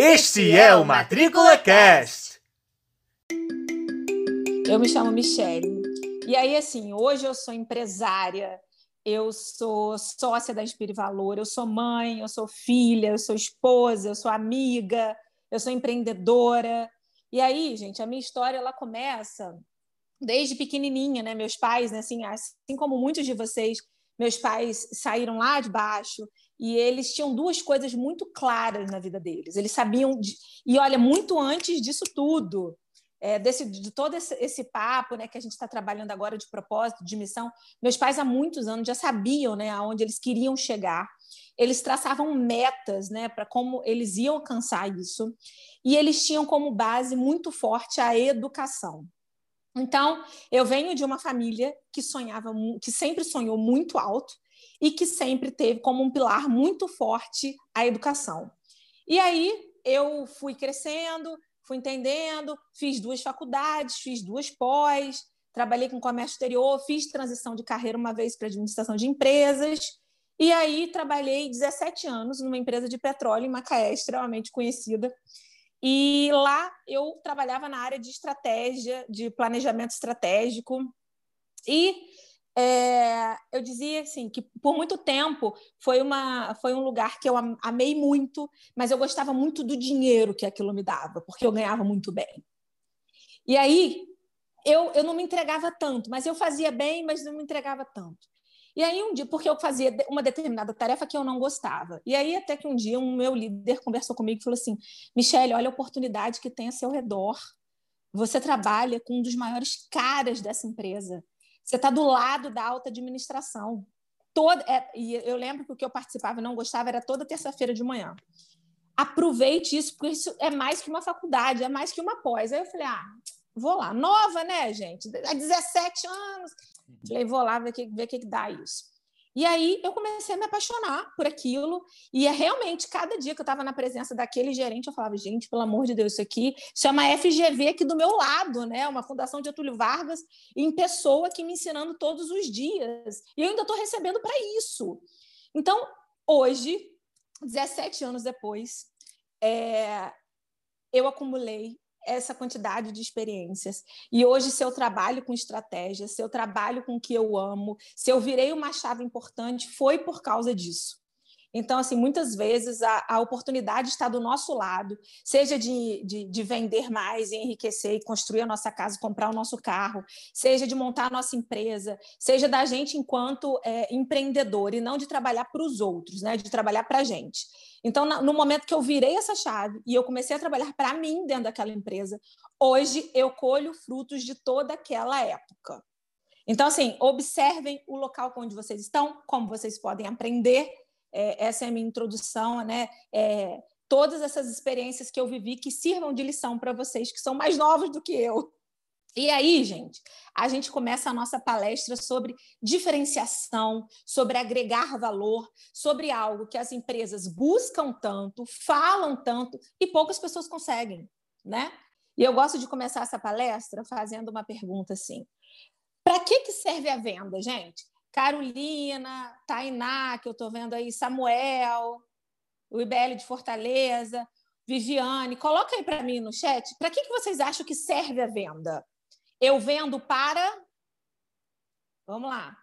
Este é o Matrícula Cast. Eu me chamo Michele. E aí, assim, hoje eu sou empresária, eu sou sócia da Inspire Valor, eu sou mãe, eu sou filha, eu sou esposa, eu sou amiga, eu sou empreendedora. E aí, gente, a minha história ela começa desde pequenininha, né? Meus pais, né, assim, assim como muitos de vocês, meus pais saíram lá de baixo e eles tinham duas coisas muito claras na vida deles. Eles sabiam, de... e olha, muito antes disso tudo, é, desse, de todo esse, esse, papo né, que a gente está trabalhando agora de propósito, de missão, meus pais há muitos anos já sabiam né, aonde eles queriam chegar. Eles traçavam metas né, para como eles iam alcançar isso, e eles tinham como base muito forte a educação. Então, eu venho de uma família que sonhava, que sempre sonhou muito alto e que sempre teve como um pilar muito forte a educação. E aí eu fui crescendo, fui entendendo, fiz duas faculdades, fiz duas pós, trabalhei com comércio exterior, fiz transição de carreira uma vez para administração de empresas. E aí trabalhei 17 anos numa empresa de petróleo em Macaé, extremamente conhecida, e lá eu trabalhava na área de estratégia, de planejamento estratégico. E é, eu dizia assim que por muito tempo foi, uma, foi um lugar que eu amei muito, mas eu gostava muito do dinheiro que aquilo me dava, porque eu ganhava muito bem. E aí eu, eu não me entregava tanto, mas eu fazia bem, mas não me entregava tanto. E aí um dia, porque eu fazia uma determinada tarefa que eu não gostava. E aí até que um dia um meu líder conversou comigo e falou assim: "Michele, olha a oportunidade que tem a seu redor. Você trabalha com um dos maiores caras dessa empresa. Você está do lado da alta administração. Toda, é, e eu lembro que o que eu participava e não gostava era toda terça-feira de manhã. Aproveite isso, porque isso é mais que uma faculdade, é mais que uma pós. Aí eu falei, ah, vou lá. Nova, né, gente? Há 17 anos. Falei, vou lá ver o que, ver que, dá isso. E aí eu comecei a me apaixonar por aquilo, e é realmente cada dia que eu estava na presença daquele gerente, eu falava, gente, pelo amor de Deus, isso aqui chama FGV aqui do meu lado, né? Uma fundação de Getúlio Vargas, em pessoa aqui me ensinando todos os dias. E eu ainda estou recebendo para isso. Então, hoje, 17 anos depois, é, eu acumulei essa quantidade de experiências. E hoje, se eu trabalho com estratégia, se eu trabalho com o que eu amo, se eu virei uma chave importante, foi por causa disso. Então, assim, muitas vezes a, a oportunidade está do nosso lado, seja de, de, de, vender mais, enriquecer e construir a nossa casa, comprar o nosso carro, seja de montar a nossa empresa, seja da gente enquanto é, empreendedor e não de trabalhar para os outros, né? de trabalhar para a gente. Então, no momento que eu virei essa chave e eu comecei a trabalhar para mim dentro daquela empresa, hoje eu colho frutos de toda aquela época. Então, assim, observem o local onde vocês estão, como vocês podem aprender. É, essa é a minha introdução, né? É, todas essas experiências que eu vivi que sirvam de lição para vocês que são mais novos do que eu. E aí, gente, a gente começa a nossa palestra sobre diferenciação, sobre agregar valor, sobre algo que as empresas buscam tanto, falam tanto e poucas pessoas conseguem, né? E eu gosto de começar essa palestra fazendo uma pergunta assim: para que, que serve a venda, gente? Carolina, Tainá, que eu estou vendo aí, Samuel, o IBL de Fortaleza, Viviane, coloca aí para mim no chat, para que, que vocês acham que serve a venda? Eu vendo para. Vamos lá.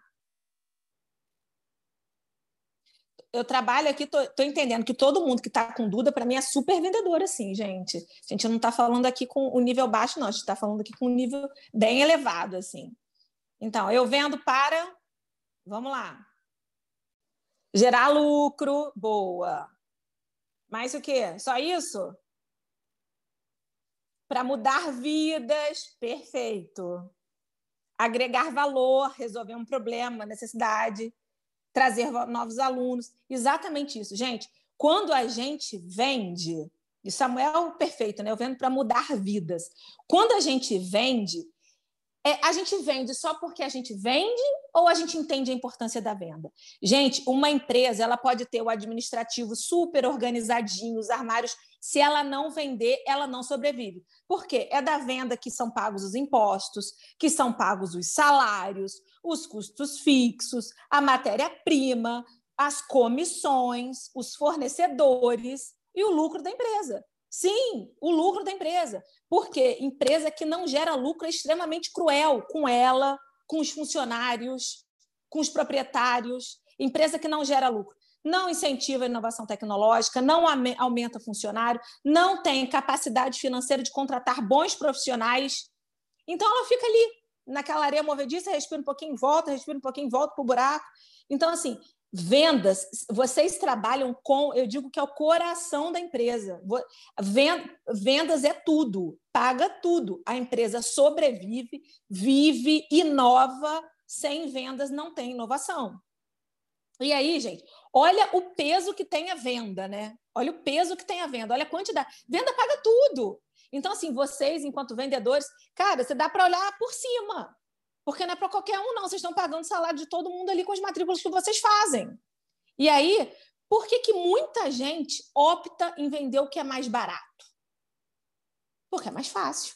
Eu trabalho aqui, tô, tô entendendo que todo mundo que está com dúvida, para mim, é super vendedor, assim, gente. A gente não está falando aqui com o nível baixo, não. A gente está falando aqui com um nível bem elevado, assim. Então, eu vendo para. Vamos lá. Gerar lucro, boa. Mais o quê? Só isso? para mudar vidas, perfeito. Agregar valor, resolver um problema, necessidade, trazer novos alunos, exatamente isso, gente. Quando a gente vende, e Samuel perfeito, né? Eu vendo para mudar vidas. Quando a gente vende, é, a gente vende só porque a gente vende ou a gente entende a importância da venda? Gente, uma empresa ela pode ter o administrativo super organizadinho, os armários. Se ela não vender, ela não sobrevive. Por quê? É da venda que são pagos os impostos, que são pagos os salários, os custos fixos, a matéria-prima, as comissões, os fornecedores e o lucro da empresa. Sim, o lucro da empresa. Porque empresa que não gera lucro é extremamente cruel com ela, com os funcionários, com os proprietários. Empresa que não gera lucro não incentiva a inovação tecnológica, não aumenta funcionário, não tem capacidade financeira de contratar bons profissionais. Então, ela fica ali, naquela areia movediça, respira um pouquinho, volta, respira um pouquinho, volta para o buraco. Então, assim, vendas, vocês trabalham com, eu digo que é o coração da empresa. Vendas é tudo, paga tudo. A empresa sobrevive, vive, inova. Sem vendas não tem inovação. E aí, gente, olha o peso que tem a venda, né? Olha o peso que tem a venda, olha a quantidade. Venda paga tudo. Então, assim, vocês, enquanto vendedores, cara, você dá para olhar por cima. Porque não é para qualquer um, não. Vocês estão pagando o salário de todo mundo ali com as matrículas que vocês fazem. E aí, por que, que muita gente opta em vender o que é mais barato? Porque é mais fácil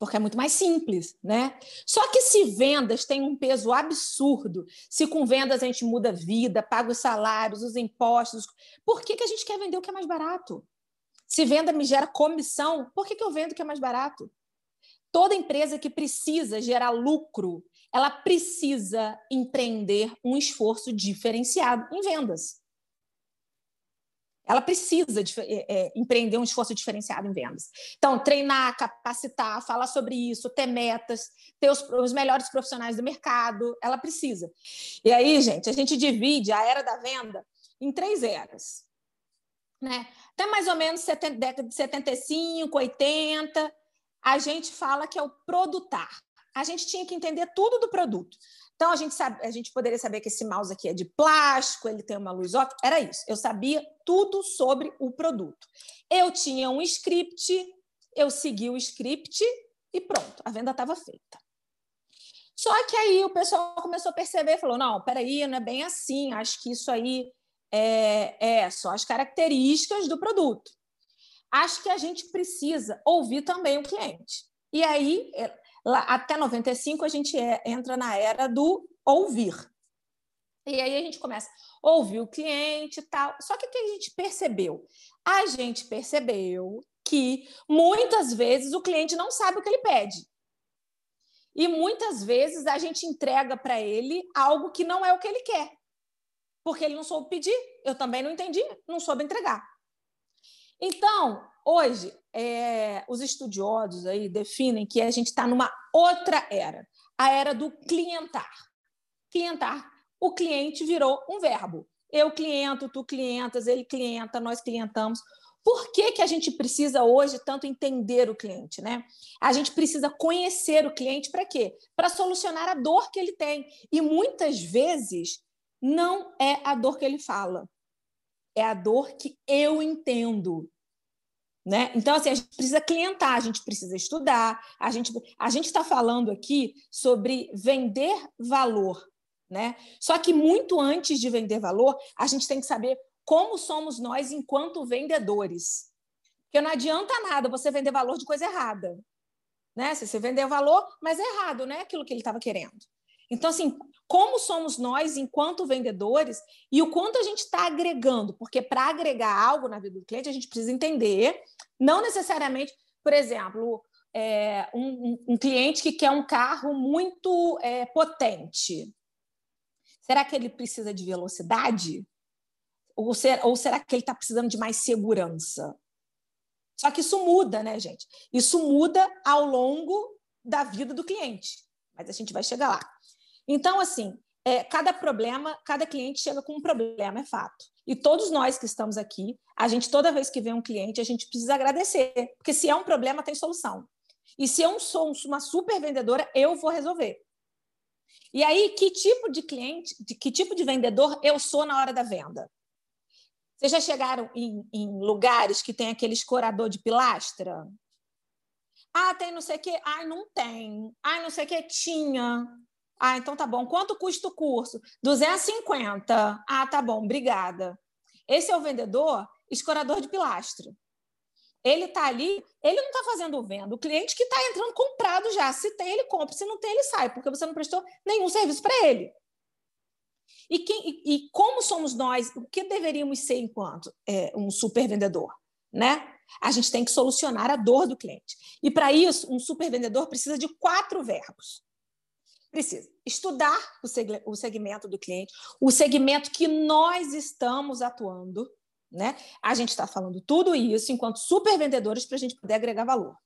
porque é muito mais simples, né? Só que se vendas têm um peso absurdo, se com vendas a gente muda a vida, paga os salários, os impostos, por que, que a gente quer vender o que é mais barato? Se venda me gera comissão, por que, que eu vendo o que é mais barato? Toda empresa que precisa gerar lucro, ela precisa empreender um esforço diferenciado em vendas ela precisa de, é, é, empreender um esforço diferenciado em vendas. Então, treinar, capacitar, falar sobre isso, ter metas, ter os, os, melhores profissionais do mercado, ela precisa. E aí, gente, a gente divide a era da venda em três eras. Né? Até mais ou menos 70, década de 75, 80, a gente fala que é o produtar. A gente tinha que entender tudo do produto. Então a gente sabe, a gente poderia saber que esse mouse aqui é de plástico, ele tem uma luz óptica, era isso. Eu sabia tudo sobre o produto. Eu tinha um script, eu segui o script e pronto, a venda estava feita. Só que aí o pessoal começou a perceber, falou: não, peraí, não é bem assim, acho que isso aí é, é só as características do produto. Acho que a gente precisa ouvir também o cliente. E aí Lá, até 95 a gente é, entra na era do ouvir. E aí a gente começa a ouvir o cliente e tal. Só que o que a gente percebeu? A gente percebeu que muitas vezes o cliente não sabe o que ele pede. E muitas vezes a gente entrega para ele algo que não é o que ele quer. Porque ele não soube pedir, eu também não entendi, não soube entregar. Então, hoje, é, os estudiosos aí definem que a gente está numa outra era, a era do clientar. Clientar, o cliente virou um verbo. Eu cliento, tu clientas, ele clienta, nós clientamos. Por que, que a gente precisa hoje tanto entender o cliente? Né? A gente precisa conhecer o cliente para quê? Para solucionar a dor que ele tem. E muitas vezes não é a dor que ele fala, é a dor que eu entendo. Né? Então, assim, a gente precisa clientar, a gente precisa estudar, a gente a está falando aqui sobre vender valor. Né? Só que muito antes de vender valor, a gente tem que saber como somos nós enquanto vendedores. Porque não adianta nada você vender valor de coisa errada. Né? Se você vender valor, mas é errado, não é aquilo que ele estava querendo. Então, assim, como somos nós enquanto vendedores e o quanto a gente está agregando, porque para agregar algo na vida do cliente, a gente precisa entender, não necessariamente, por exemplo, é, um, um, cliente que quer um carro muito é, potente. Será que ele precisa de velocidade? Ou, ser, ou será que ele está precisando de mais segurança? Só que isso muda, né, gente? Isso muda ao longo da vida do cliente. Mas a gente vai chegar lá. Então, assim, é, cada problema, cada cliente chega com um problema, é fato. E todos nós que estamos aqui, a gente, toda vez que vê um cliente, a gente precisa agradecer, porque se é um problema, tem solução. E se eu sou uma super vendedora, eu vou resolver. E aí, que tipo de cliente, de, que tipo de vendedor eu sou na hora da venda? Vocês já chegaram em, em lugares que tem aquele escorador de pilastra? Ah, tem não sei o quê. Ai, não tem. Ai, não sei o que. Tinha. Ah, então tá bom. Quanto custa o curso? 250. Ah, tá bom, obrigada. Esse é o vendedor escorador de pilastro. Ele está ali, ele não está fazendo venda. O cliente que está entrando comprado já. Se tem, ele compra. Se não tem, ele sai, porque você não prestou nenhum serviço para ele. E, quem, e, e, como somos nós? O que deveríamos ser enquanto é, um super vendedor? Né? A gente tem que solucionar a dor do cliente. E para isso, um super vendedor precisa de quatro verbos. Precisa estudar o segmento do cliente, o segmento que nós estamos atuando. Né? A gente está falando tudo isso enquanto super vendedores para a gente poder agregar valor.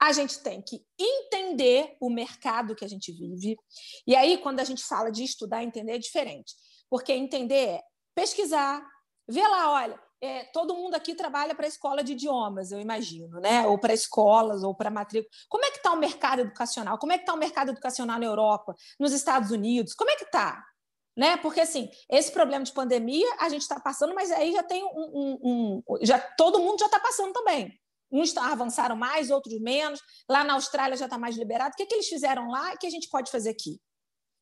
A gente tem que entender o mercado que a gente vive. E aí, quando a gente fala de estudar, entender é diferente. Porque entender é pesquisar, ver lá, olha, é, todo mundo aqui trabalha para a escola de idiomas, eu imagino, né? ou para escolas, ou para matrícula. Como é que está o mercado educacional? Como é que está o mercado educacional na Europa, nos Estados Unidos? Como é que está? Né? Porque assim, esse problema de pandemia a gente está passando, mas aí já tem um, um, um, já todo mundo já está passando também. Uns avançaram mais, outros menos. Lá na Austrália já está mais liberado. O que, que eles fizeram lá e que a gente pode fazer aqui?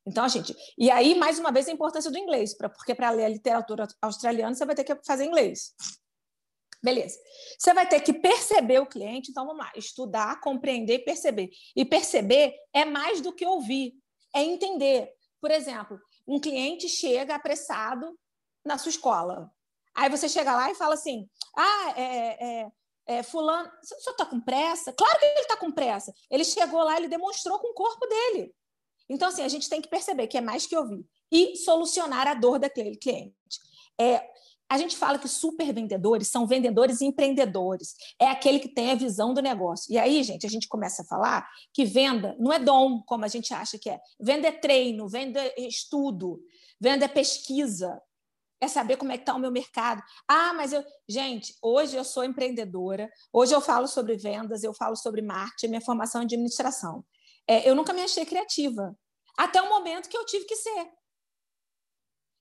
Então, a gente. E aí, mais uma vez, a importância do inglês, pra, porque para ler a literatura australiana você vai ter que fazer inglês. Beleza. Você vai ter que perceber o cliente, então vamos lá, estudar, compreender e perceber. E perceber é mais do que ouvir, é entender. Por exemplo, um cliente chega apressado na sua escola. Aí você chega lá e fala assim: ah, é, é, é, fulano, o senhor está com pressa? Claro que ele está com pressa. Ele chegou lá, ele demonstrou com o corpo dele. Então, assim, a gente tem que perceber que é mais que ouvir e solucionar a dor daquele cliente. É, a gente fala que super vendedores são vendedores empreendedores. É aquele que tem a visão do negócio. E aí, gente, a gente começa a falar que venda não é dom, como a gente acha que é. Venda é treino, venda é estudo, venda é pesquisa é saber como é que está o meu mercado. Ah, mas eu. Gente, hoje eu sou empreendedora, hoje eu falo sobre vendas, eu falo sobre marketing, minha formação é administração. É, eu nunca me achei criativa, até o momento que eu tive que ser.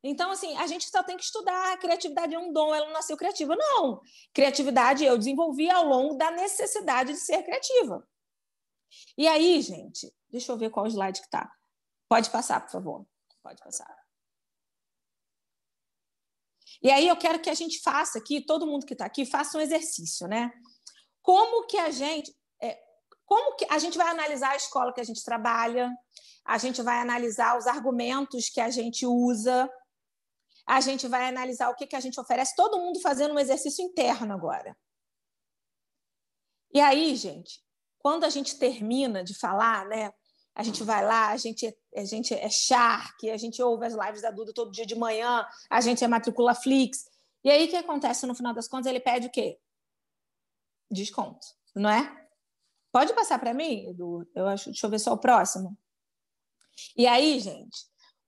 Então, assim, a gente só tem que estudar. A criatividade é um dom, ela não nasceu criativa. Não. Criatividade eu desenvolvi ao longo da necessidade de ser criativa. E aí, gente, deixa eu ver qual slide que está. Pode passar, por favor. Pode passar. E aí eu quero que a gente faça aqui, todo mundo que está aqui, faça um exercício, né? Como que a gente. É, como que a gente vai analisar a escola que a gente trabalha, a gente vai analisar os argumentos que a gente usa, a gente vai analisar o que, que a gente oferece, todo mundo fazendo um exercício interno agora. E aí, gente, quando a gente termina de falar, né? a gente vai lá, a gente, é, a gente é Shark, a gente ouve as lives da Duda todo dia de manhã, a gente é matricula Flix. E aí o que acontece no final das contas? Ele pede o quê? Desconto, não é? Pode passar para mim, Edu? Eu acho, deixa eu ver só o próximo. E aí, gente,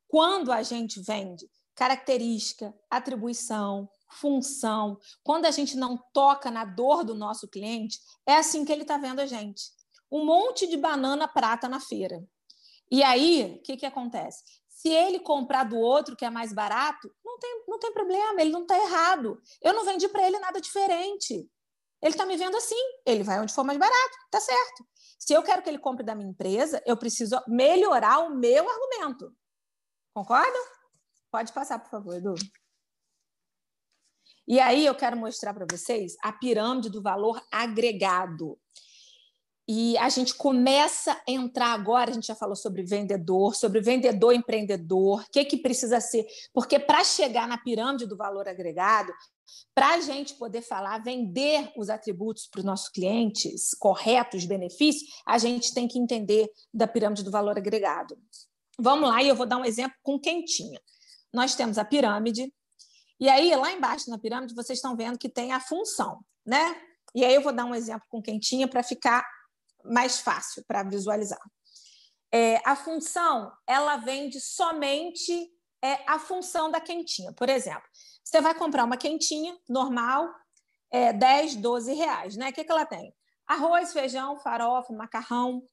quando a gente vende característica, atribuição, função, quando a gente não toca na dor do nosso cliente, é assim que ele está vendo a gente um monte de banana prata na feira. E aí, o que, que acontece? Se ele comprar do outro que é mais barato, não tem, não tem problema, ele não está errado. Eu não vendi para ele nada diferente. Ele está me vendo assim, ele vai onde for mais barato, tá certo. Se eu quero que ele compre da minha empresa, eu preciso melhorar o meu argumento. Concordam? Pode passar, por favor, Edu. E aí eu quero mostrar para vocês a pirâmide do valor agregado. E a gente começa a entrar agora, a gente já falou sobre vendedor, sobre vendedor empreendedor, o que, que precisa ser. Porque para chegar na pirâmide do valor agregado, para a gente poder falar, vender os atributos para os nossos clientes corretos, benefícios, a gente tem que entender da pirâmide do valor agregado. Vamos lá, e eu vou dar um exemplo com quentinha. Nós temos a pirâmide, e aí lá embaixo na pirâmide vocês estão vendo que tem a função, né? E aí eu vou dar um exemplo com quentinha para ficar mais fácil para visualizar. É, a função ela vende somente é, a função da quentinha. Por exemplo, você vai comprar uma quentinha normal, é, 10, 12 reais. Né? O que, que ela tem? Arroz, feijão, farofa, macarrão,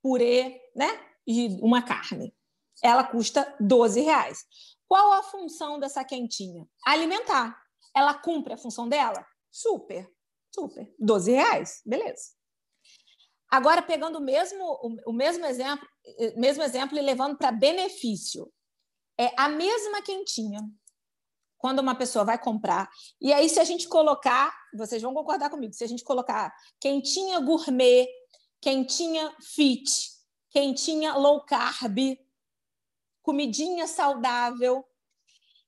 purê né? e uma carne. Ela custa 12 reais. Qual a função dessa quentinha? Alimentar. Ela cumpre a função dela? Super, super. 12 reais, beleza. Agora, pegando o mesmo, o, mesmo, exemplo, mesmo exemplo e levando para benefício, é a mesma quentinha quando uma pessoa vai comprar. E aí, se a gente colocar, vocês vão concordar comigo, se a gente colocar quentinha gourmet, quentinha fit, quentinha low carb, comidinha saudável.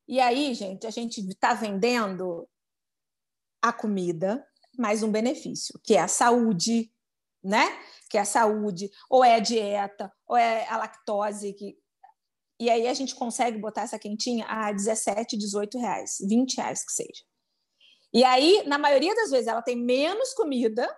E aí, gente, a gente está vendendo a comida, mais um benefício, que é a saúde, né? Que é a saúde, ou é a dieta, ou é a lactose, que... e aí a gente consegue botar essa quentinha a 17, 18 reais, 20 reais que seja. E aí, na maioria das vezes, ela tem menos comida,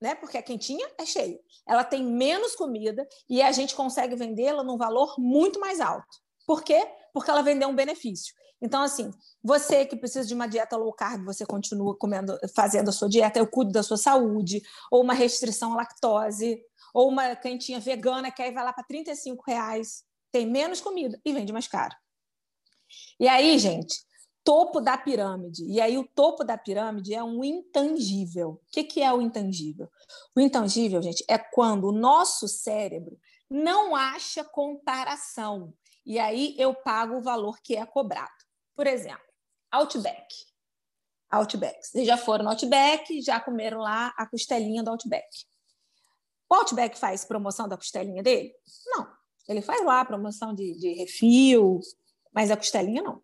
né? Porque a quentinha é cheia. Ela tem menos comida e a gente consegue vendê-la num valor muito mais alto. Por quê? Porque ela vendeu um benefício. Então, assim, você que precisa de uma dieta low carb, você continua comendo, fazendo a sua dieta, eu cuido da sua saúde, ou uma restrição à lactose, ou uma quentinha vegana que aí vai lá para 35 reais, tem menos comida e vende mais caro. E aí, gente, topo da pirâmide. E aí, o topo da pirâmide é um intangível. O que, que é o intangível? O intangível, gente, é quando o nosso cérebro não acha comparação. E aí eu pago o valor que é cobrado. Por exemplo, Outback. Outback. Vocês já foram no Outback, já comeram lá a costelinha do Outback. O Outback faz promoção da costelinha dele? Não. Ele faz lá promoção de, de refil, mas a costelinha não.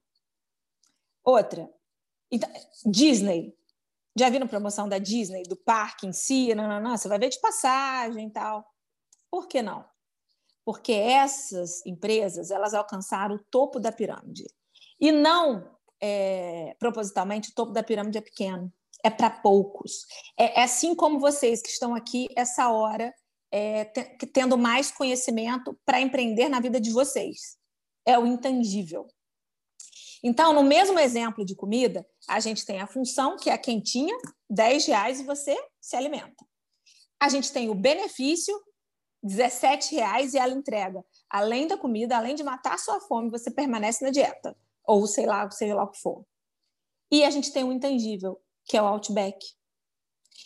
Outra. Então, Disney. Já viram promoção da Disney, do parque em si? Não, não, não. Você vai ver de passagem e tal. Por que não? Porque essas empresas elas alcançaram o topo da pirâmide. E não é, propositalmente, o topo da pirâmide é pequeno, é para poucos. É, é, assim como vocês que estão aqui essa hora, é, tendo mais conhecimento para empreender na vida de vocês. É o intangível. Então, no mesmo exemplo de comida, a gente tem a função, que é a quentinha, 10 reais e você se alimenta. A gente tem o benefício, 17 reais e ela entrega. Além da comida, além de matar a sua fome, você permanece na dieta ou sei lá, seja lá o que for. E a gente tem o intangível, que é o Outback,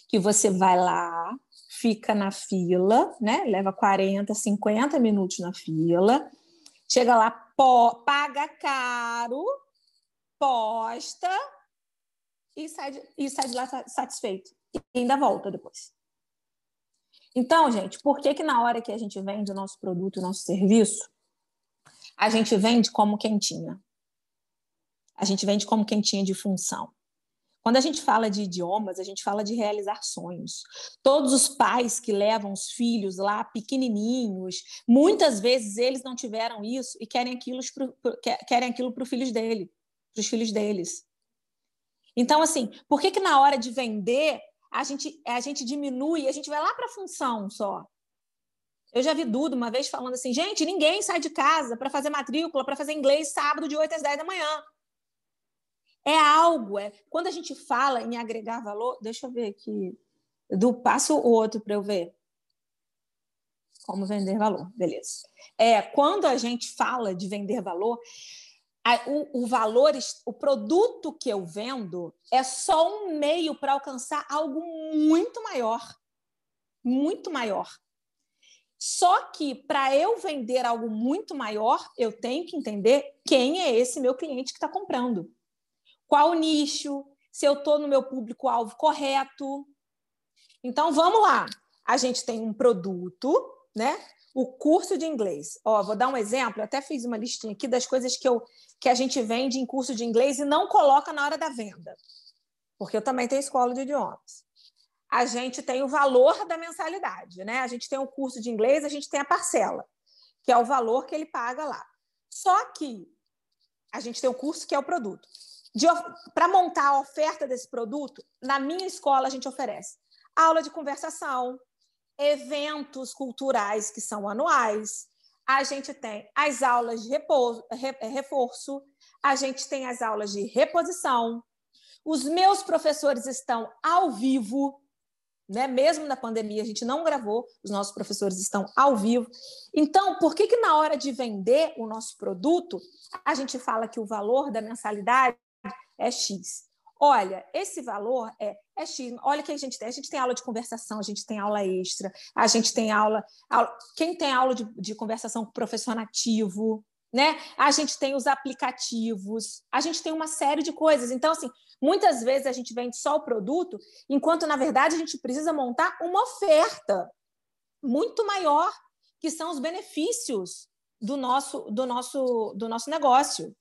que você vai lá, fica na fila, né? Leva 40, 50 minutos na fila, chega lá, pó, paga caro, posta e sai, de, e sai de lá satisfeito. E ainda volta depois. Então, gente, por que que na hora que a gente vende o nosso produto, o nosso serviço, a gente vende como quentinha? A gente vende como quentinha de função. Quando a gente fala de idiomas, a gente fala de realizar sonhos. Todos os pais que levam os filhos lá pequenininhos, muitas vezes eles não tiveram isso e querem aquilo para os filhos dele, para os filhos deles. Então, assim, por que que na hora de vender a gente a gente diminui, a gente vai lá para a função só? Eu já vi Dudo uma vez falando assim, gente, ninguém sai de casa para fazer matrícula, para fazer inglês sábado de 8 às 10 da manhã. É algo, é quando a gente fala em agregar valor, deixa eu ver aqui, do passo o outro para eu ver. Como vender valor, beleza. É, quando a gente fala de vender valor, a, o, o valor, o produto que eu vendo é só um meio para alcançar algo muito maior. Muito maior. Só que para eu vender algo muito maior, eu tenho que entender quem é esse meu cliente que está comprando qual nicho, se eu estou no meu público-alvo correto. Então, vamos lá. A gente tem um produto, né? O curso de inglês. Ó, vou dar um exemplo, eu até fiz uma listinha aqui das coisas que, eu, que a gente vende em curso de inglês e não coloca na hora da venda. Porque eu também tenho escola de idiomas. A gente tem o valor da mensalidade, né? A gente tem o curso de inglês, a gente tem a parcela, que é o valor que ele paga lá. Só que a gente tem o curso que é o produto para montar a oferta desse produto, na minha escola a gente oferece aula de conversação, eventos culturais que são anuais, a gente tem as aulas de repouso, eh, reforço, a gente tem as aulas de reposição. Os meus professores estão ao vivo, né? Mesmo na pandemia, a gente não gravou, os nossos professores estão ao vivo. Então, por que que na hora de vender o nosso produto, a gente fala que o valor da mensalidade é X. Olha, esse valor é, é X. Olha que a gente tem. A gente tem aula de conversação, a gente tem aula extra, a gente tem aula. aula quem tem aula de, de conversação com professor nativo, né? A gente tem os aplicativos, a gente tem uma série de coisas. Então, assim, muitas vezes a gente vende só o produto, enquanto, na verdade, a gente precisa montar uma oferta muito maior, que são os benefícios do nosso, do nosso, do nosso negócio.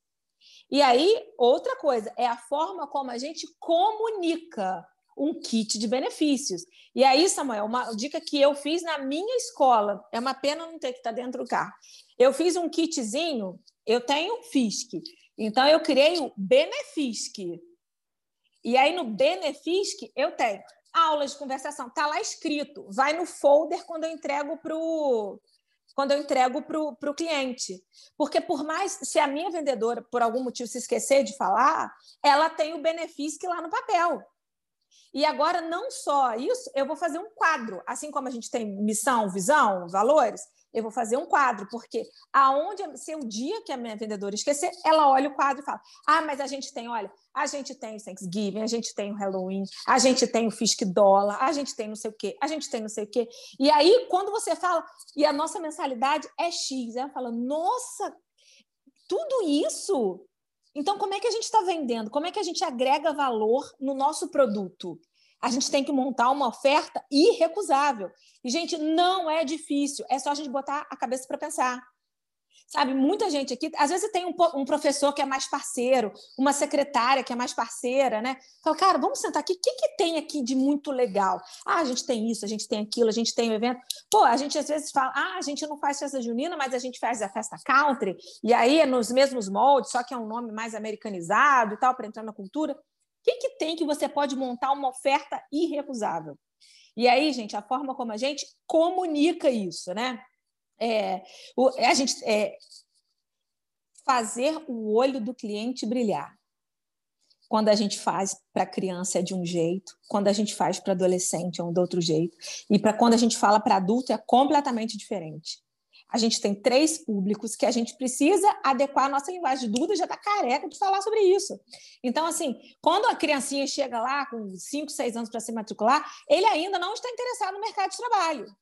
E aí, outra coisa, é a forma como a gente comunica um kit de benefícios. E aí, Samuel, uma dica que eu fiz na minha escola, é uma pena não ter que estar tá dentro do carro. Eu fiz um kitzinho, eu tenho FISC, então eu criei o Benefisc. E aí no Benefisc eu tenho aulas de conversação, tá lá escrito, vai no folder quando eu entrego para o quando eu entrego para o cliente. Porque, por mais, se a minha vendedora, por algum motivo, se esquecer de falar, ela tem o benefício lá no papel. E agora, não só isso, eu vou fazer um quadro. Assim como a gente tem missão, visão, valores, eu vou fazer um quadro, porque aonde se o dia que a minha vendedora esquecer, ela olha o quadro e fala: "Ah, mas a gente tem, olha, a gente tem o Thanksgiving, a gente tem o Halloween, a gente tem o Fisk dólar, a gente tem não sei o quê, a gente tem não sei o quê". E aí quando você fala, e a nossa mensalidade é X, ela fala: "Nossa, tudo isso então, como é que a gente está vendendo? Como é que a gente agrega valor no nosso produto? A gente tem que montar uma oferta irrecusável. E, gente, não é difícil, é só a gente botar a cabeça para pensar. Sabe, muita gente aqui, às vezes tem um, um, professor que é mais parceiro, uma secretária que é mais parceira, né? Fala, cara, vamos sentar aqui, o que, que tem aqui de muito legal? Ah, a gente tem isso, a gente tem aquilo, a gente tem o um evento. Pô, a gente às vezes fala, ah, a gente não faz festa junina, mas a gente faz a festa country, e aí é nos mesmos moldes, só que é um nome mais americanizado e tal, para entrar na cultura. Que, que tem que você pode montar uma oferta irrecusável? E aí, gente, a forma como a gente comunica isso, né? É, o, a gente é, fazer o olho do cliente brilhar. Quando a gente faz para criança é de um jeito, quando a gente faz para adolescente é um do outro jeito, e para quando a gente fala para adulto é completamente diferente. A gente tem três públicos que a gente precisa adequar a nossa linguagem. Duda já está careca de falar sobre isso. Então, assim, quando a criancinha chega lá com 5, 6 anos para se matricular, ele ainda não está interessado no mercado de trabalho.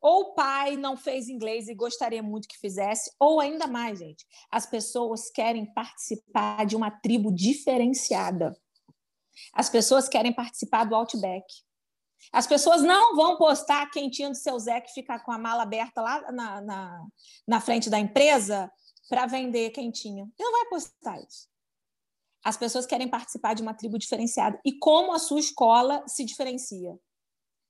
Ou o pai não fez inglês e gostaria muito que fizesse, ou ainda mais, gente, as pessoas querem participar de uma tribo diferenciada. As pessoas querem participar do Outback. As pessoas não vão postar a quentinha do seu Zé que fica com a mala aberta lá na, na, na frente da empresa para vender quentinha. Não vai postar isso. As pessoas querem participar de uma tribo diferenciada. E como a sua escola se diferencia?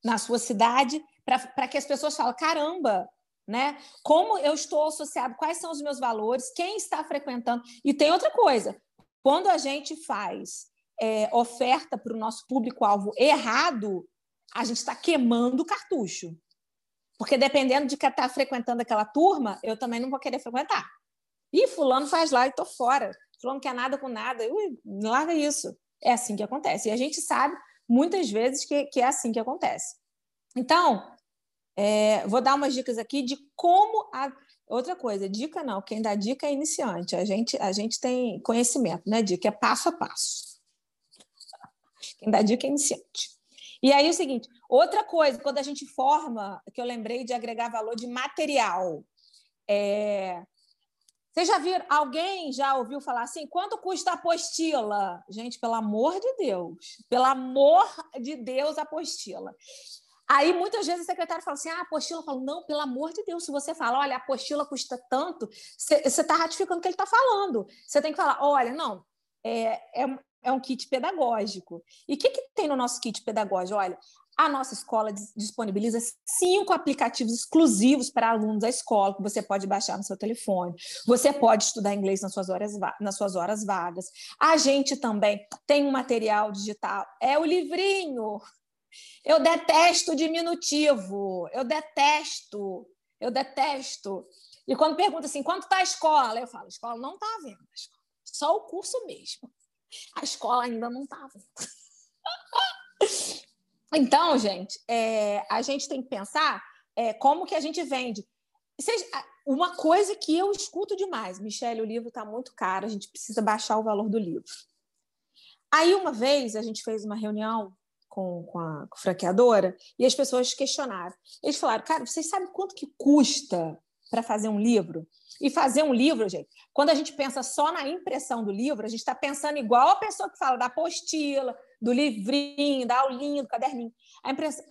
Na sua cidade, para que as pessoas falem: caramba, né? Como eu estou associado, quais são os meus valores, quem está frequentando. E tem outra coisa: quando a gente faz é, oferta para o nosso público-alvo errado, a gente está queimando o cartucho. Porque dependendo de quem está frequentando aquela turma, eu também não vou querer frequentar. E fulano faz lá e estou fora. Fulano quer nada com nada. Ui, larga isso. É assim que acontece. E a gente sabe muitas vezes que, que é assim que acontece. Então, é, vou dar umas dicas aqui de como a... Outra coisa, dica não, quem dá dica é iniciante. A gente, a gente tem conhecimento, né? Dica é passo a passo. Quem dá dica é iniciante. E aí o seguinte, outra coisa, quando a gente forma, que eu lembrei de agregar valor de material. É... Vocês já viram, alguém já ouviu falar assim, quanto custa a apostila? Gente, pelo amor de Deus, pelo amor de Deus, a apostila. Aí muitas vezes o secretário fala assim: ah, apostila, eu falo, não, pelo amor de Deus, se você fala, olha, a apostila custa tanto, você está ratificando o que ele está falando. Você tem que falar, olha, não, é, é, é um kit pedagógico. E o que, que tem no nosso kit pedagógico? Olha, a nossa escola disponibiliza cinco aplicativos exclusivos para alunos da escola, que você pode baixar no seu telefone. Você pode estudar inglês nas suas horas, nas suas horas vagas. A gente também tem um material digital, é o livrinho eu detesto diminutivo, eu detesto, eu detesto. E quando pergunta assim, quanto está a escola? Eu falo, a escola não está vendo, só o curso mesmo. A escola ainda não vendo. então, gente, é, a gente tem que pensar é, como que a gente vende. Seja, uma coisa que eu escuto demais, Michelle, o livro está muito caro, a gente precisa baixar o valor do livro. Aí, uma vez, a gente fez uma reunião com, com, a, com franqueadora e as pessoas questionaram. Eles falaram, cara, vocês sabem quanto que custa para fazer um livro? E fazer um livro, gente, quando a gente pensa só na impressão do livro, a gente está pensando igual a pessoa que fala da apostila, do livrinho, da aulinha, do caderninho. A impressão,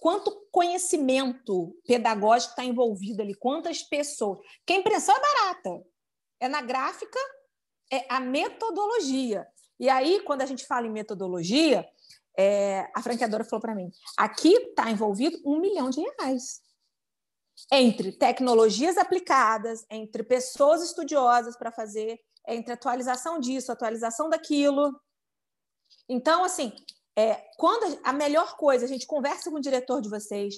quanto conhecimento pedagógico está envolvido ali, quantas pessoas. Porque a impressão é barata. É na gráfica, é a metodologia. E aí, quando a gente fala em metodologia, é, a franqueadora falou para mim: aqui está envolvido um milhão de reais. Entre tecnologias aplicadas, entre pessoas estudiosas para fazer, entre atualização disso, atualização daquilo. Então, assim, é, quando a melhor coisa, a gente conversa com o diretor de vocês,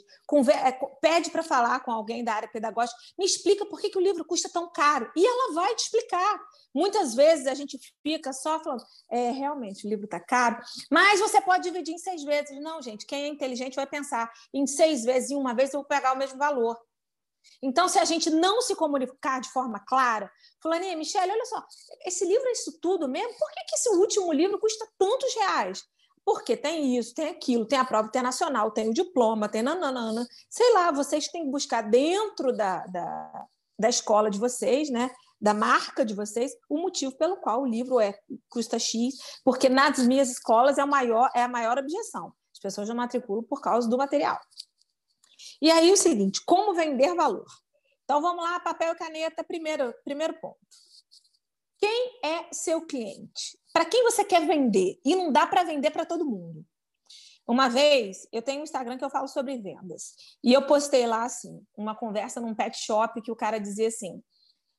é, pede para falar com alguém da área pedagógica, me explica por que, que o livro custa tão caro. E ela vai te explicar. Muitas vezes a gente fica só falando, é, realmente, o livro está caro, mas você pode dividir em seis vezes. Não, gente, quem é inteligente vai pensar em seis vezes, em uma vez eu vou pegar o mesmo valor. Então, se a gente não se comunicar de forma clara, Fulaninha, Michelle, olha só, esse livro é isso tudo mesmo? Por que, que esse último livro custa tantos reais? Porque tem isso, tem aquilo, tem a prova internacional, tem o diploma, tem nananana. Sei lá, vocês têm que buscar dentro da, da, da escola de vocês, né? da marca de vocês, o motivo pelo qual o livro é custa X, porque nas minhas escolas é, o maior, é a maior objeção. As pessoas não matriculam por causa do material. E aí o seguinte, como vender valor? Então vamos lá, papel e caneta, primeiro, primeiro ponto. Quem é seu cliente? Para quem você quer vender? E não dá para vender para todo mundo. Uma vez, eu tenho um Instagram que eu falo sobre vendas. E eu postei lá, assim, uma conversa num pet shop que o cara dizia assim: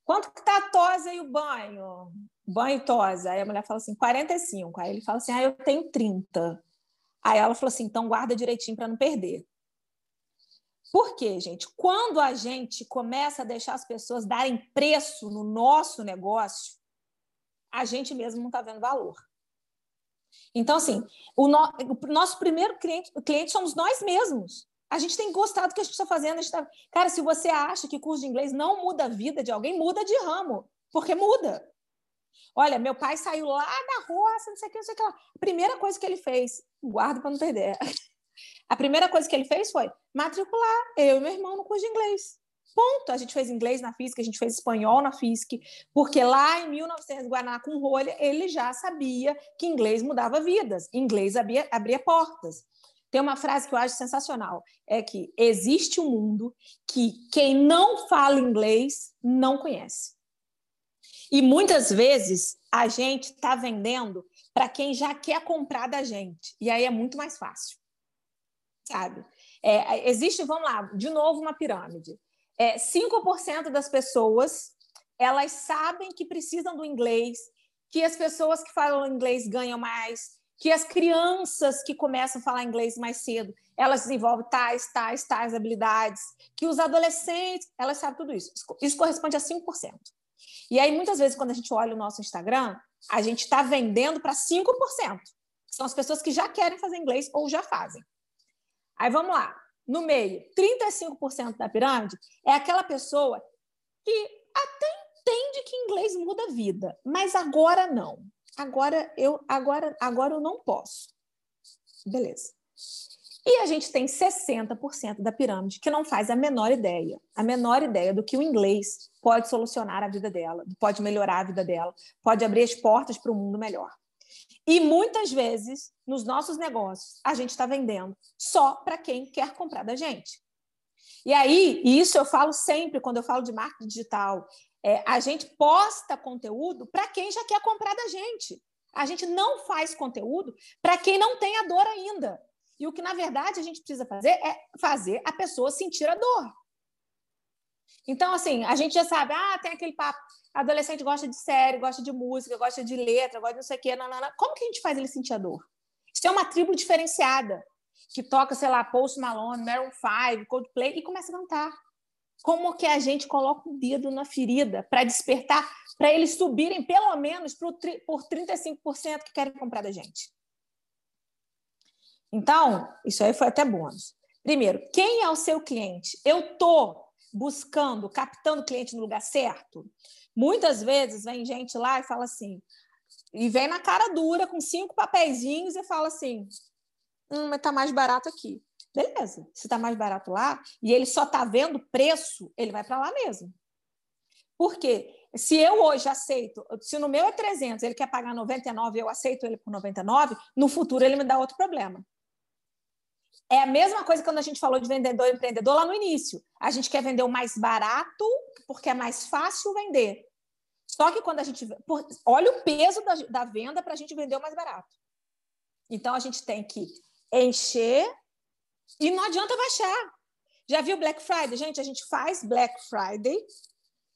quanto que tá a tosa e o banho? Banho e tosa. Aí a mulher fala assim: 45. Aí ele fala assim: ah, eu tenho 30. Aí ela falou assim: então guarda direitinho para não perder. Por quê, gente? Quando a gente começa a deixar as pessoas darem preço no nosso negócio, a gente mesmo não está vendo valor. Então, assim, o, no, o nosso primeiro cliente, cliente somos nós mesmos. A gente tem gostado do que a gente está fazendo. Tá... Cara, se você acha que curso de inglês não muda a vida de alguém, muda de ramo, porque muda. Olha, meu pai saiu lá da roça, não sei o que, não sei o que lá. Primeira coisa que ele fez, guarda para não perder. A primeira coisa que ele fez foi matricular eu e meu irmão no curso de inglês. Ponto. A gente fez inglês na física, a gente fez espanhol na física, porque lá em 1900, Guaraná com rolha, ele já sabia que inglês mudava vidas, inglês abria, abria portas. Tem uma frase que eu acho sensacional, é que existe um mundo que quem não fala inglês não conhece. E muitas vezes a gente está vendendo para quem já quer comprar da gente. E aí é muito mais fácil. Sabe? É, existe, vamos lá, de novo uma pirâmide é, 5% das pessoas elas sabem que precisam do inglês, que as pessoas que falam inglês ganham mais, que as crianças que começam a falar inglês mais cedo, elas desenvolvem tais, tais, tais habilidades, que os adolescentes, elas sabem tudo isso. Isso corresponde a 5%. E aí, muitas vezes, quando a gente olha o nosso Instagram, a gente está vendendo para 5%. São as pessoas que já querem fazer inglês ou já fazem. Aí vamos lá no meio, 35% da pirâmide é aquela pessoa que até entende que inglês muda a vida, mas agora não. Agora eu agora agora eu não posso. Beleza. E a gente tem 60% da pirâmide que não faz a menor ideia, a menor ideia do que o inglês pode solucionar a vida dela, pode melhorar a vida dela, pode abrir as portas para um mundo melhor. E muitas vezes, nos nossos negócios, a gente está vendendo só para quem quer comprar da gente. E aí, e isso eu falo sempre quando eu falo de marketing digital, é, a gente posta conteúdo para quem já quer comprar da gente. A gente não faz conteúdo para quem não tem a dor ainda. E o que, na verdade, a gente precisa fazer é fazer a pessoa sentir a dor. Então, assim, a gente já sabe, ah, tem aquele papo, adolescente gosta de série, gosta de música, gosta de letra, gosta de não sei o quê, nanana. como que a gente faz ele sentir a dor? Isso é uma tribo diferenciada, que toca, sei lá, Post Malone, Maroon 5, Coldplay, e começa a cantar. Como que a gente coloca o dedo na ferida para despertar, para eles subirem pelo menos por 35% que querem comprar da gente? Então, isso aí foi até bônus. Primeiro, quem é o seu cliente? Eu estou buscando, captando cliente no lugar certo? Muitas vezes vem gente lá e fala assim, e vem na cara dura com cinco papeizinhos e fala assim: hum, mas tá mais barato aqui. Beleza, se tá mais barato lá e ele só tá vendo preço, ele vai para lá mesmo. Por quê? Se eu hoje aceito, se no meu é 300, ele quer pagar 99 eu aceito ele por 99, no futuro ele me dá outro problema. É a mesma coisa quando a gente falou de vendedor e empreendedor lá no início. A gente quer vender o mais barato porque é mais fácil vender. Só que quando a gente. Olha o peso da, da venda para a gente vender o mais barato. Então a gente tem que encher e não adianta baixar. Já viu Black Friday? Gente, a gente faz Black Friday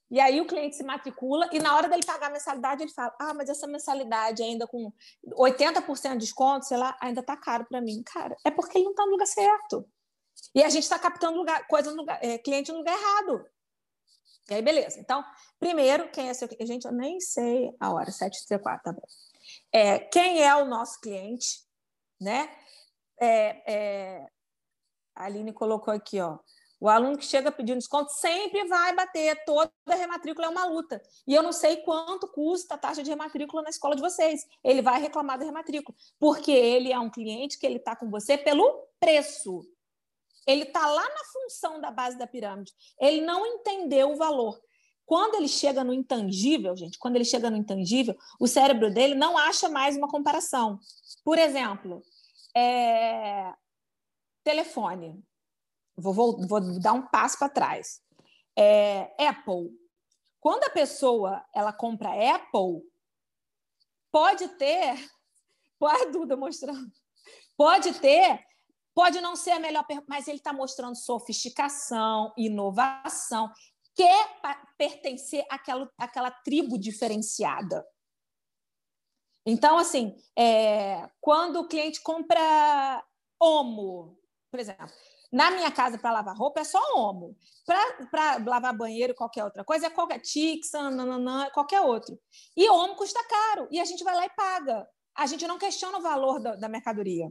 e aí o cliente se matricula e na hora dele pagar a mensalidade, ele fala: Ah, mas essa mensalidade ainda com 80% de desconto, sei lá, ainda tá caro para mim. Cara, é porque ele não está no lugar certo. E a gente está captando lugar, coisa no lugar, é, cliente no lugar errado. E aí, beleza. Então, primeiro, quem é seu cliente? Gente, eu nem sei a hora, 7h34, tá bom. É, quem é o nosso cliente, né? É, é, a Aline colocou aqui, ó. O aluno que chega pedindo desconto sempre vai bater, toda rematrícula é uma luta. E eu não sei quanto custa a taxa de rematrícula na escola de vocês. Ele vai reclamar da rematrícula, porque ele é um cliente que ele está com você pelo preço. Ele está lá na função da base da pirâmide. Ele não entendeu o valor. Quando ele chega no intangível, gente, quando ele chega no intangível, o cérebro dele não acha mais uma comparação. Por exemplo, é... telefone vou, vou, vou dar um passo para trás. É, Apple. Quando a pessoa ela compra Apple, pode ter, pode Duda mostrando, pode ter, pode não ser a melhor, mas ele está mostrando sofisticação, inovação, quer pertencer àquela, àquela tribo diferenciada. Então, assim, é, quando o cliente compra Omo, por exemplo, na minha casa, para lavar roupa, é só homo. Para lavar banheiro, qualquer outra coisa, é qualquer Tixan, nananã, qualquer outro. E homo custa caro. E a gente vai lá e paga. A gente não questiona o valor da, da mercadoria.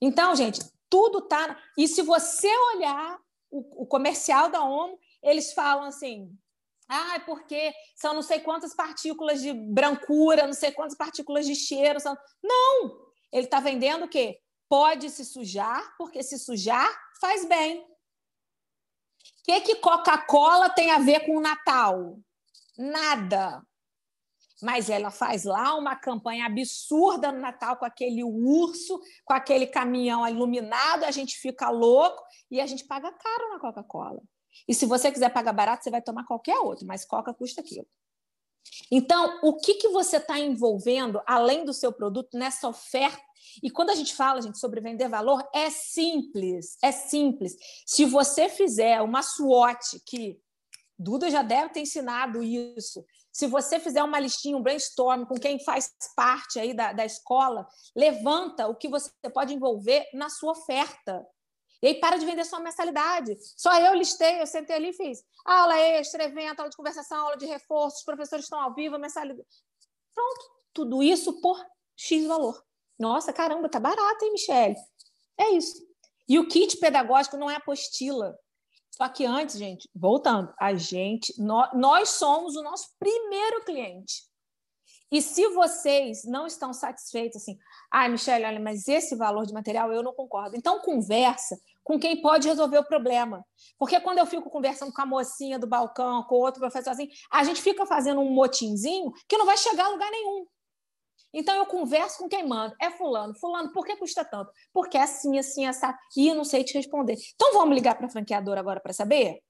Então, gente, tudo tá. E se você olhar o, o comercial da Omo, eles falam assim: ah, porque são não sei quantas partículas de brancura, não sei quantas partículas de cheiro. São... Não! Ele está vendendo o quê? Pode se sujar, porque se sujar faz bem. O que, que Coca-Cola tem a ver com o Natal? Nada. Mas ela faz lá uma campanha absurda no Natal com aquele urso, com aquele caminhão iluminado, a gente fica louco e a gente paga caro na Coca-Cola. E se você quiser pagar barato, você vai tomar qualquer outro, mas Coca custa aquilo. Então, o que, que você está envolvendo, além do seu produto, nessa oferta e quando a gente fala, gente, sobre vender valor, é simples, é simples. Se você fizer uma SWOT, que Duda já deve ter ensinado isso, se você fizer uma listinha, um brainstorm com quem faz parte aí da, da escola, levanta o que você pode envolver na sua oferta. E aí para de vender só mensalidade. Só eu listei, eu sentei ali e fiz aula extra, evento, aula de conversação, aula de reforço, os professores estão ao vivo, mensalidade. Pronto, tudo isso por X valor. Nossa, caramba, tá barato, hein, Michele? É isso. E o kit pedagógico não é apostila. Só que antes, gente, voltando, a gente, nós, nós somos o nosso primeiro cliente. E se vocês não estão satisfeitos, assim, ai, ah, Michelle, olha, mas esse valor de material eu não concordo. Então, conversa com quem pode resolver o problema. Porque quando eu fico conversando com a mocinha do balcão, com outro professor assim, a gente fica fazendo um motinzinho que não vai chegar a lugar nenhum. Então eu converso com quem manda. É fulano. Fulano, por que custa tanto? Porque é assim, assim, essa. E eu não sei te responder. Então vamos ligar para a franqueadora agora para saber?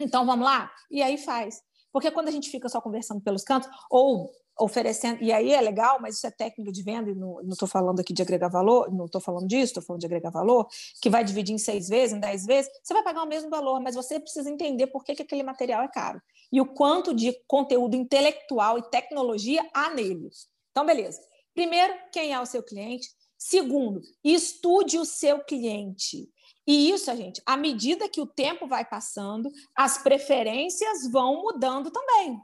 Então vamos lá? E aí faz. Porque quando a gente fica só conversando pelos cantos, ou oferecendo, e aí é legal, mas isso é técnica de venda, e não estou falando aqui de agregar valor, não estou falando disso, estou falando de agregar valor, que vai dividir em seis vezes, em dez vezes, você vai pagar o mesmo valor, mas você precisa entender por que, que aquele material é caro e o quanto de conteúdo intelectual e tecnologia há nele. Então, beleza. Primeiro, quem é o seu cliente? Segundo, estude o seu cliente. E isso, gente, à medida que o tempo vai passando, as preferências vão mudando também.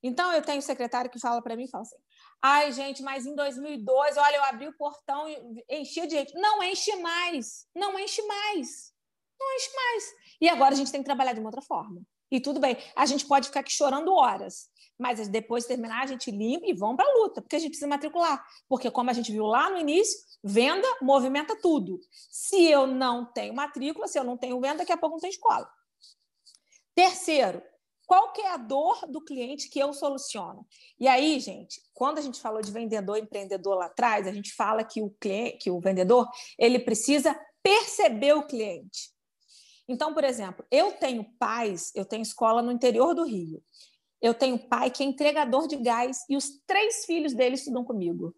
Então, eu tenho um secretário que fala para mim, fala assim, ai, gente, mas em 2002, olha, eu abri o portão e enchia de gente. Não enche mais, não enche mais, não enche mais. E agora a gente tem que trabalhar de uma outra forma. E tudo bem, a gente pode ficar aqui chorando horas, mas depois de terminar, a gente limpa e vamos para a luta, porque a gente precisa matricular. Porque, como a gente viu lá no início, venda movimenta tudo. Se eu não tenho matrícula, se eu não tenho venda, daqui a pouco não tem escola. Terceiro, qual que é a dor do cliente que eu soluciono? E aí, gente, quando a gente falou de vendedor empreendedor lá atrás, a gente fala que o cliente, que o vendedor, ele precisa perceber o cliente. Então, por exemplo, eu tenho pais, eu tenho escola no interior do Rio. Eu tenho pai que é entregador de gás e os três filhos dele estudam comigo.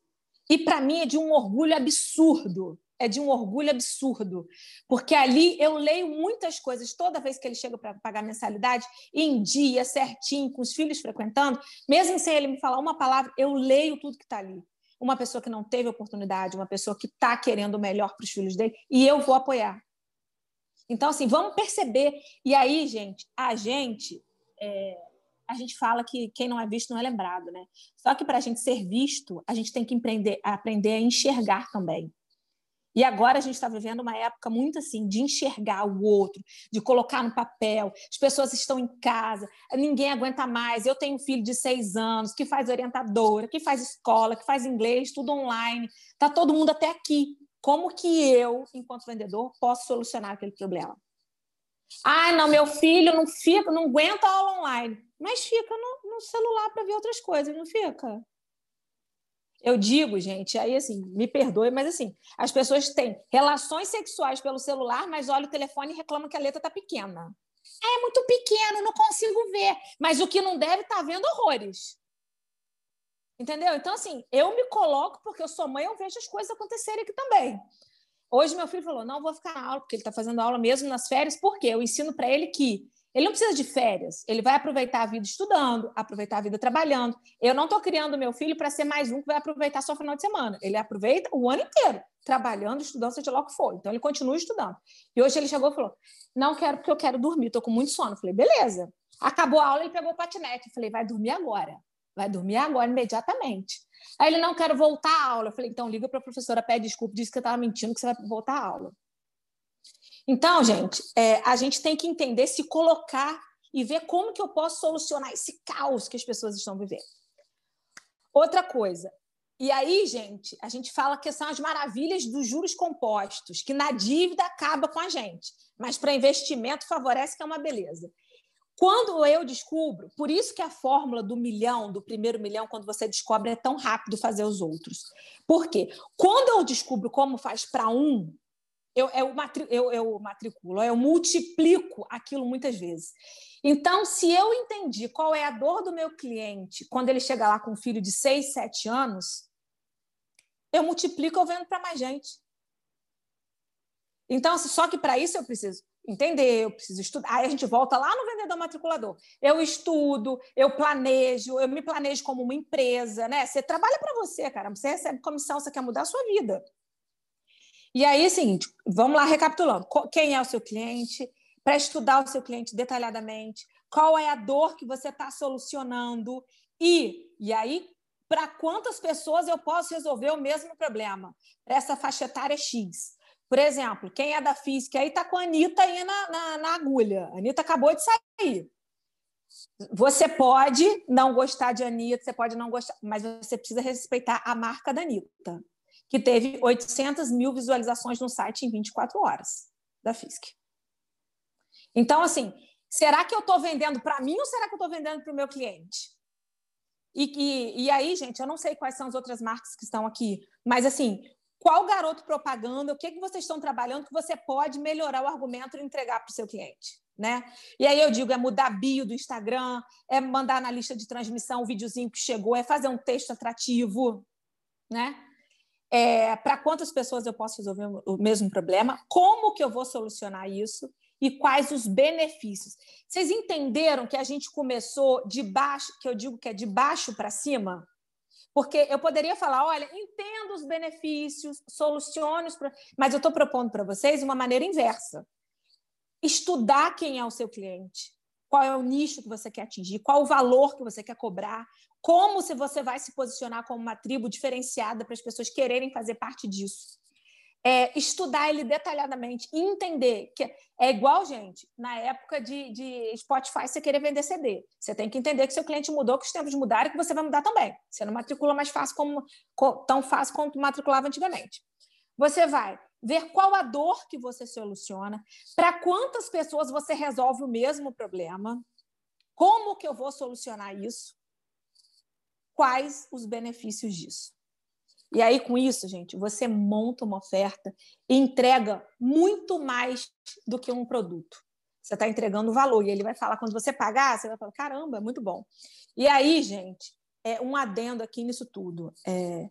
E para mim é de um orgulho absurdo. É de um orgulho absurdo. Porque ali eu leio muitas coisas toda vez que ele chega para pagar mensalidade, em dia, certinho, com os filhos frequentando, mesmo sem ele me falar uma palavra, eu leio tudo que está ali. Uma pessoa que não teve oportunidade, uma pessoa que está querendo o melhor para os filhos dele, e eu vou apoiar. Então, assim, vamos perceber. E aí, gente, a gente. É a gente fala que quem não é visto não é lembrado, né? Só que para a gente ser visto, a gente tem que aprender, aprender a enxergar também. E agora a gente está vivendo uma época muito assim de enxergar o outro, de colocar no papel. As pessoas estão em casa, ninguém aguenta mais. Eu tenho um filho de seis anos que faz orientadora, que faz escola, que faz inglês, tudo online. Está todo mundo até aqui. Como que eu, enquanto vendedor, posso solucionar aquele problema? Ah, não, meu filho não fica, não aguenta aula online, mas fica no, no celular para ver outras coisas, não fica? Eu digo, gente, aí assim, me perdoe, mas assim, as pessoas têm relações sexuais pelo celular, mas olha o telefone e reclamam que a letra tá pequena. É muito pequeno, não consigo ver. Mas o que não deve tá vendo horrores. Entendeu? Então, assim, eu me coloco porque eu sou mãe, eu vejo as coisas acontecerem aqui também. Hoje meu filho falou: não vou ficar na aula, porque ele está fazendo aula mesmo nas férias, porque eu ensino para ele que ele não precisa de férias, ele vai aproveitar a vida estudando, aproveitar a vida trabalhando. Eu não estou criando meu filho para ser mais um que vai aproveitar só o final de semana. Ele aproveita o ano inteiro, trabalhando, estudando, seja lá o que for. Então ele continua estudando. E hoje ele chegou e falou: não quero porque eu quero dormir, estou com muito sono. Eu falei: beleza. Acabou a aula, ele pegou o patinete. Eu falei: vai dormir agora. Vai dormir agora, imediatamente. Aí ele não quer voltar à aula. Eu falei, então liga para a professora, pede desculpa, disse que eu estava mentindo, que você vai voltar à aula. Então, gente, é, a gente tem que entender, se colocar e ver como que eu posso solucionar esse caos que as pessoas estão vivendo. Outra coisa, e aí, gente, a gente fala que são as maravilhas dos juros compostos, que na dívida acaba com a gente, mas para investimento favorece que é uma beleza. Quando eu descubro, por isso que a fórmula do milhão, do primeiro milhão, quando você descobre, é tão rápido fazer os outros. Por quê? Quando eu descubro como faz para um, eu, eu, matri, eu, eu matriculo, eu multiplico aquilo muitas vezes. Então, se eu entendi qual é a dor do meu cliente quando ele chega lá com um filho de 6, 7 anos, eu multiplico, eu vendo para mais gente. Então, só que para isso eu preciso entender, eu preciso estudar. Aí a gente volta lá no vendedor matriculador. Eu estudo, eu planejo, eu me planejo como uma empresa, né? Você trabalha para você, cara. Você recebe comissão, você quer mudar a sua vida. E aí, é o seguinte, vamos lá recapitulando. Quem é o seu cliente? Para estudar o seu cliente detalhadamente. Qual é a dor que você está solucionando? E, e aí, para quantas pessoas eu posso resolver o mesmo problema? Essa faixa etária X. Por exemplo, quem é da física aí está com a Anitta aí na, na, na agulha. A Anitta acabou de sair. Você pode não gostar de Anitta, você pode não gostar, mas você precisa respeitar a marca da Anitta, que teve 800 mil visualizações no site em 24 horas da FISC. Então, assim, será que eu estou vendendo para mim ou será que eu estou vendendo para o meu cliente? E, e, e aí, gente, eu não sei quais são as outras marcas que estão aqui, mas assim, qual garoto propaganda, o que, que vocês estão trabalhando que você pode melhorar o argumento e entregar para o seu cliente. Né? E aí eu digo, é mudar bio do Instagram, é mandar na lista de transmissão o videozinho que chegou, é fazer um texto atrativo, né? É, para quantas pessoas eu posso resolver o mesmo problema? Como que eu vou solucionar isso? E quais os benefícios? Vocês entenderam que a gente começou de baixo, que eu digo que é de baixo para cima? Porque eu poderia falar, olha, entendo os benefícios, solucione os mas eu estou propondo para vocês uma maneira inversa. Estudar quem é o seu cliente, qual é o nicho que você quer atingir, qual o valor que você quer cobrar, como se você vai se posicionar como uma tribo diferenciada para as pessoas quererem fazer parte disso é, estudar ele detalhadamente e entender que é igual, gente, na época de, de Spotify, você querer vender CD. Você tem que entender que seu cliente mudou, que os tempos mudaram e que você vai mudar também. Você não matricula mais fácil como tão fácil quanto matriculava antigamente. Você vai ver qual a dor que você soluciona, para quantas pessoas você resolve o mesmo problema, como que eu vou solucionar isso, quais os benefícios disso. E aí, com isso, gente, você monta uma oferta e entrega muito mais do que um produto. Você está entregando valor. E ele vai falar, quando você pagar, você vai falar: caramba, é muito bom. E aí, gente, é um adendo aqui nisso tudo. É,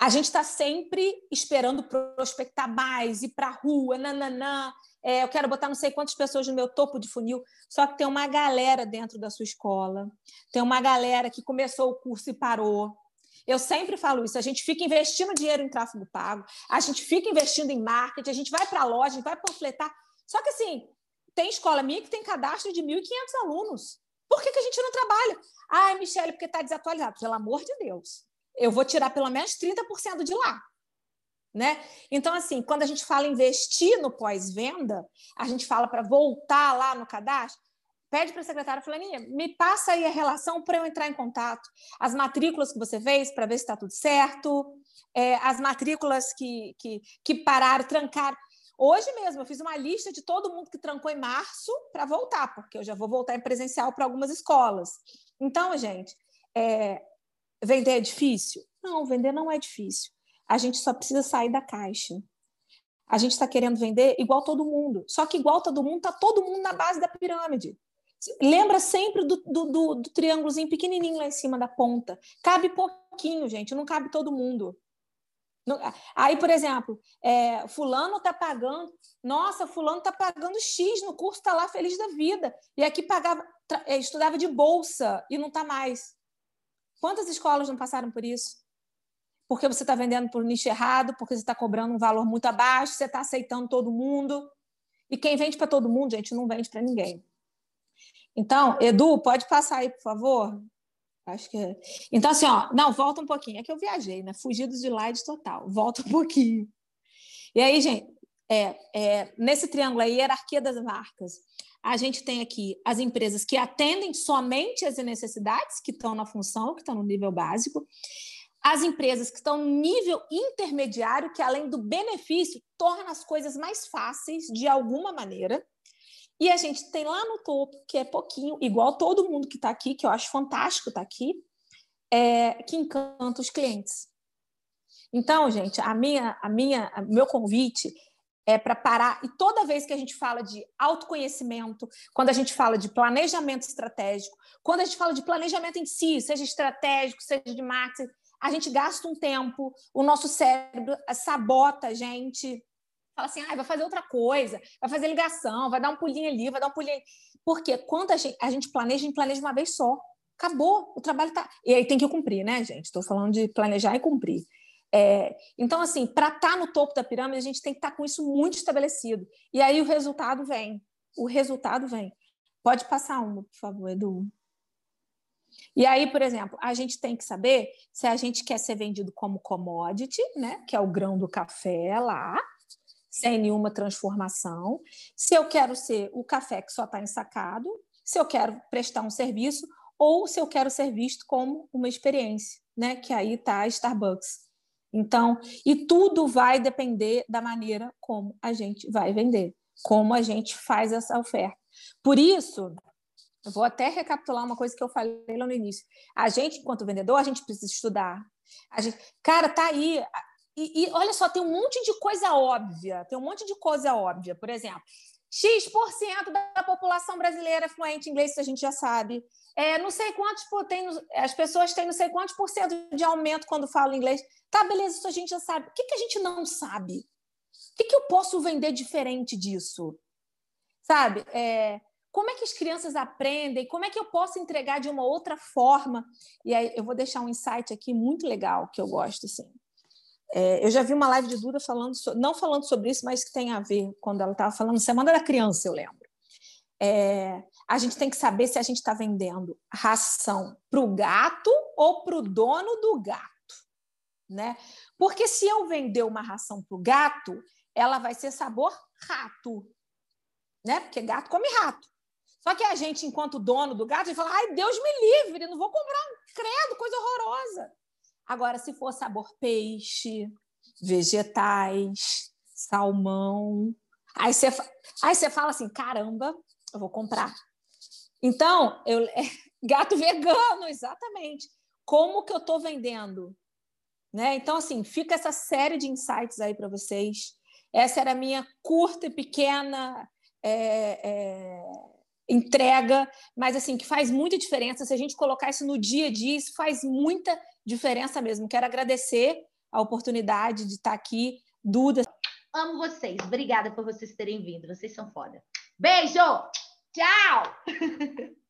A gente está sempre esperando prospectar mais, ir para a rua, nananã. É, eu quero botar não sei quantas pessoas no meu topo de funil. Só que tem uma galera dentro da sua escola, tem uma galera que começou o curso e parou. Eu sempre falo isso. A gente fica investindo dinheiro em tráfego pago, a gente fica investindo em marketing, a gente vai para a loja, a gente vai panfletar. Só que assim, tem escola minha que tem cadastro de 1.500 alunos. Por que, que a gente não trabalha? Ai, Michele, porque está desatualizado. Pelo amor de Deus. Eu vou tirar pelo menos 30% de lá. Né? Então, assim, quando a gente fala investir no pós-venda, a gente fala para voltar lá no cadastro, pede para a secretária Fulaninha, me passa aí a relação para eu entrar em contato. As matrículas que você fez para ver se está tudo certo, é, as matrículas que, que, que pararam, trancaram. Hoje mesmo eu fiz uma lista de todo mundo que trancou em março para voltar, porque eu já vou voltar em presencial para algumas escolas. Então, gente, é, vender é difícil? Não, vender não é difícil. A gente só precisa sair da caixa. A gente está querendo vender igual todo mundo. Só que igual todo mundo, está todo mundo na base da pirâmide. Lembra sempre do, do, do, do triângulozinho pequenininho lá em cima da ponta. Cabe pouquinho, gente, não cabe todo mundo. Aí, por exemplo, é, fulano está pagando, nossa, fulano está pagando X no curso, está lá feliz da vida. E aqui pagava, é, estudava de bolsa e não está mais. Quantas escolas não passaram por isso? Porque você está vendendo por nicho errado, porque você está cobrando um valor muito abaixo, você está aceitando todo mundo. E quem vende para todo mundo, gente, não vende para ninguém. Então, Edu, pode passar aí, por favor? Acho que é. Então, assim, ó, não, volta um pouquinho. É que eu viajei, né? Fugi do slide total. Volta um pouquinho. E aí, gente, é, é, nesse triângulo aí, hierarquia das marcas, a gente tem aqui as empresas que atendem somente as necessidades que estão na função, que estão no nível básico, as empresas que estão no nível intermediário, que além do benefício, torna as coisas mais fáceis de alguma maneira. E a gente tem lá no topo, que é pouquinho, igual todo mundo que está aqui, que eu acho fantástico estar tá aqui, é, que encanta os clientes. Então, gente, a minha, a minha, meu convite é para parar. E toda vez que a gente fala de autoconhecimento, quando a gente fala de planejamento estratégico, quando a gente fala de planejamento em si, seja estratégico, seja de marketing, a gente gasta um tempo, o nosso cérebro sabota a gente, fala assim, ah, vai fazer outra coisa, vai fazer ligação, vai dar um pulinho ali, vai dar um pulinho ali. Porque quando a gente, a gente planeja, a gente planeja uma vez só. Acabou, o trabalho está. E aí tem que cumprir, né, gente? Estou falando de planejar e cumprir. É, então, assim, para estar tá no topo da pirâmide, a gente tem que estar tá com isso muito estabelecido. E aí o resultado vem. O resultado vem. Pode passar uma, por favor, Edu. E aí, por exemplo, a gente tem que saber se a gente quer ser vendido como commodity, né, que é o grão do café lá, sem nenhuma transformação, se eu quero ser o café que só está ensacado, se eu quero prestar um serviço ou se eu quero ser visto como uma experiência, né, que aí está a Starbucks. Então, e tudo vai depender da maneira como a gente vai vender, como a gente faz essa oferta. Por isso, eu vou até recapitular uma coisa que eu falei lá no início. A gente, enquanto vendedor, a gente precisa estudar. Gente, cara, tá aí e, e, olha só, tem um monte de coisa óbvia, tem um monte de coisa óbvia. Por exemplo, X% da população brasileira é fluente em inglês, isso a gente já sabe. É, não sei quantos tem, as pessoas têm não sei quantos por cento de aumento quando falam inglês. Tá, beleza, isso a gente já sabe. O que, que a gente não sabe? O que, que eu posso vender diferente disso? Sabe? É, como é que as crianças aprendem? Como é que eu posso entregar de uma outra forma? E aí eu vou deixar um insight aqui muito legal que eu gosto, assim. É, eu já vi uma live de Duda falando, so, não falando sobre isso, mas que tem a ver quando ela estava falando Semana da Criança, eu lembro. É, a gente tem que saber se a gente está vendendo ração para o gato ou para o dono do gato. Né? Porque se eu vender uma ração para o gato, ela vai ser sabor rato. Né? Porque gato come rato. Só que a gente, enquanto dono do gato, a gente fala: ai, Deus me livre, não vou comprar um credo, coisa horrorosa. Agora, se for sabor peixe, vegetais, salmão, aí você, aí você fala assim: caramba, eu vou comprar. Então, eu, gato vegano, exatamente. Como que eu estou vendendo? Né? Então, assim, fica essa série de insights aí para vocês. Essa era a minha curta e pequena é, é, entrega, mas assim, que faz muita diferença. Se a gente colocar isso no dia a dia, isso faz muita diferença mesmo. Quero agradecer a oportunidade de estar aqui. Duda. Amo vocês. Obrigada por vocês terem vindo. Vocês são foda. Beijo! Tchau!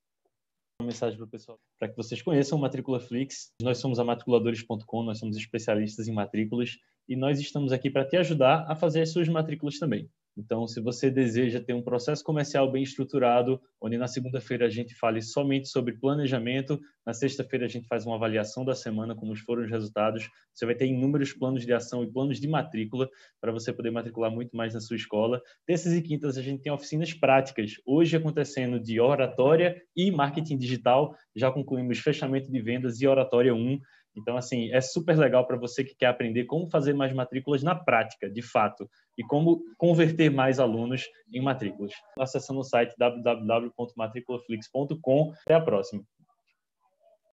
Uma mensagem para o pessoal, para que vocês conheçam o Matrícula Flix. Nós somos a matriculadores.com, nós somos especialistas em matrículas e nós estamos aqui para te ajudar a fazer as suas matrículas também. Então, se você deseja ter um processo comercial bem estruturado, onde na segunda-feira a gente fale somente sobre planejamento, na sexta-feira a gente faz uma avaliação da semana, como foram os resultados, você vai ter inúmeros planos de ação e planos de matrícula para você poder matricular muito mais na sua escola. Terças e quintas a gente tem oficinas práticas, hoje acontecendo de oratória e marketing digital, já concluímos fechamento de vendas e oratória 1, então, assim, é super legal para você que quer aprender como fazer mais matrículas na prática, de fato, e como converter mais alunos em matrículas. Acessando o site www.matriculaflix.com. Até a próxima.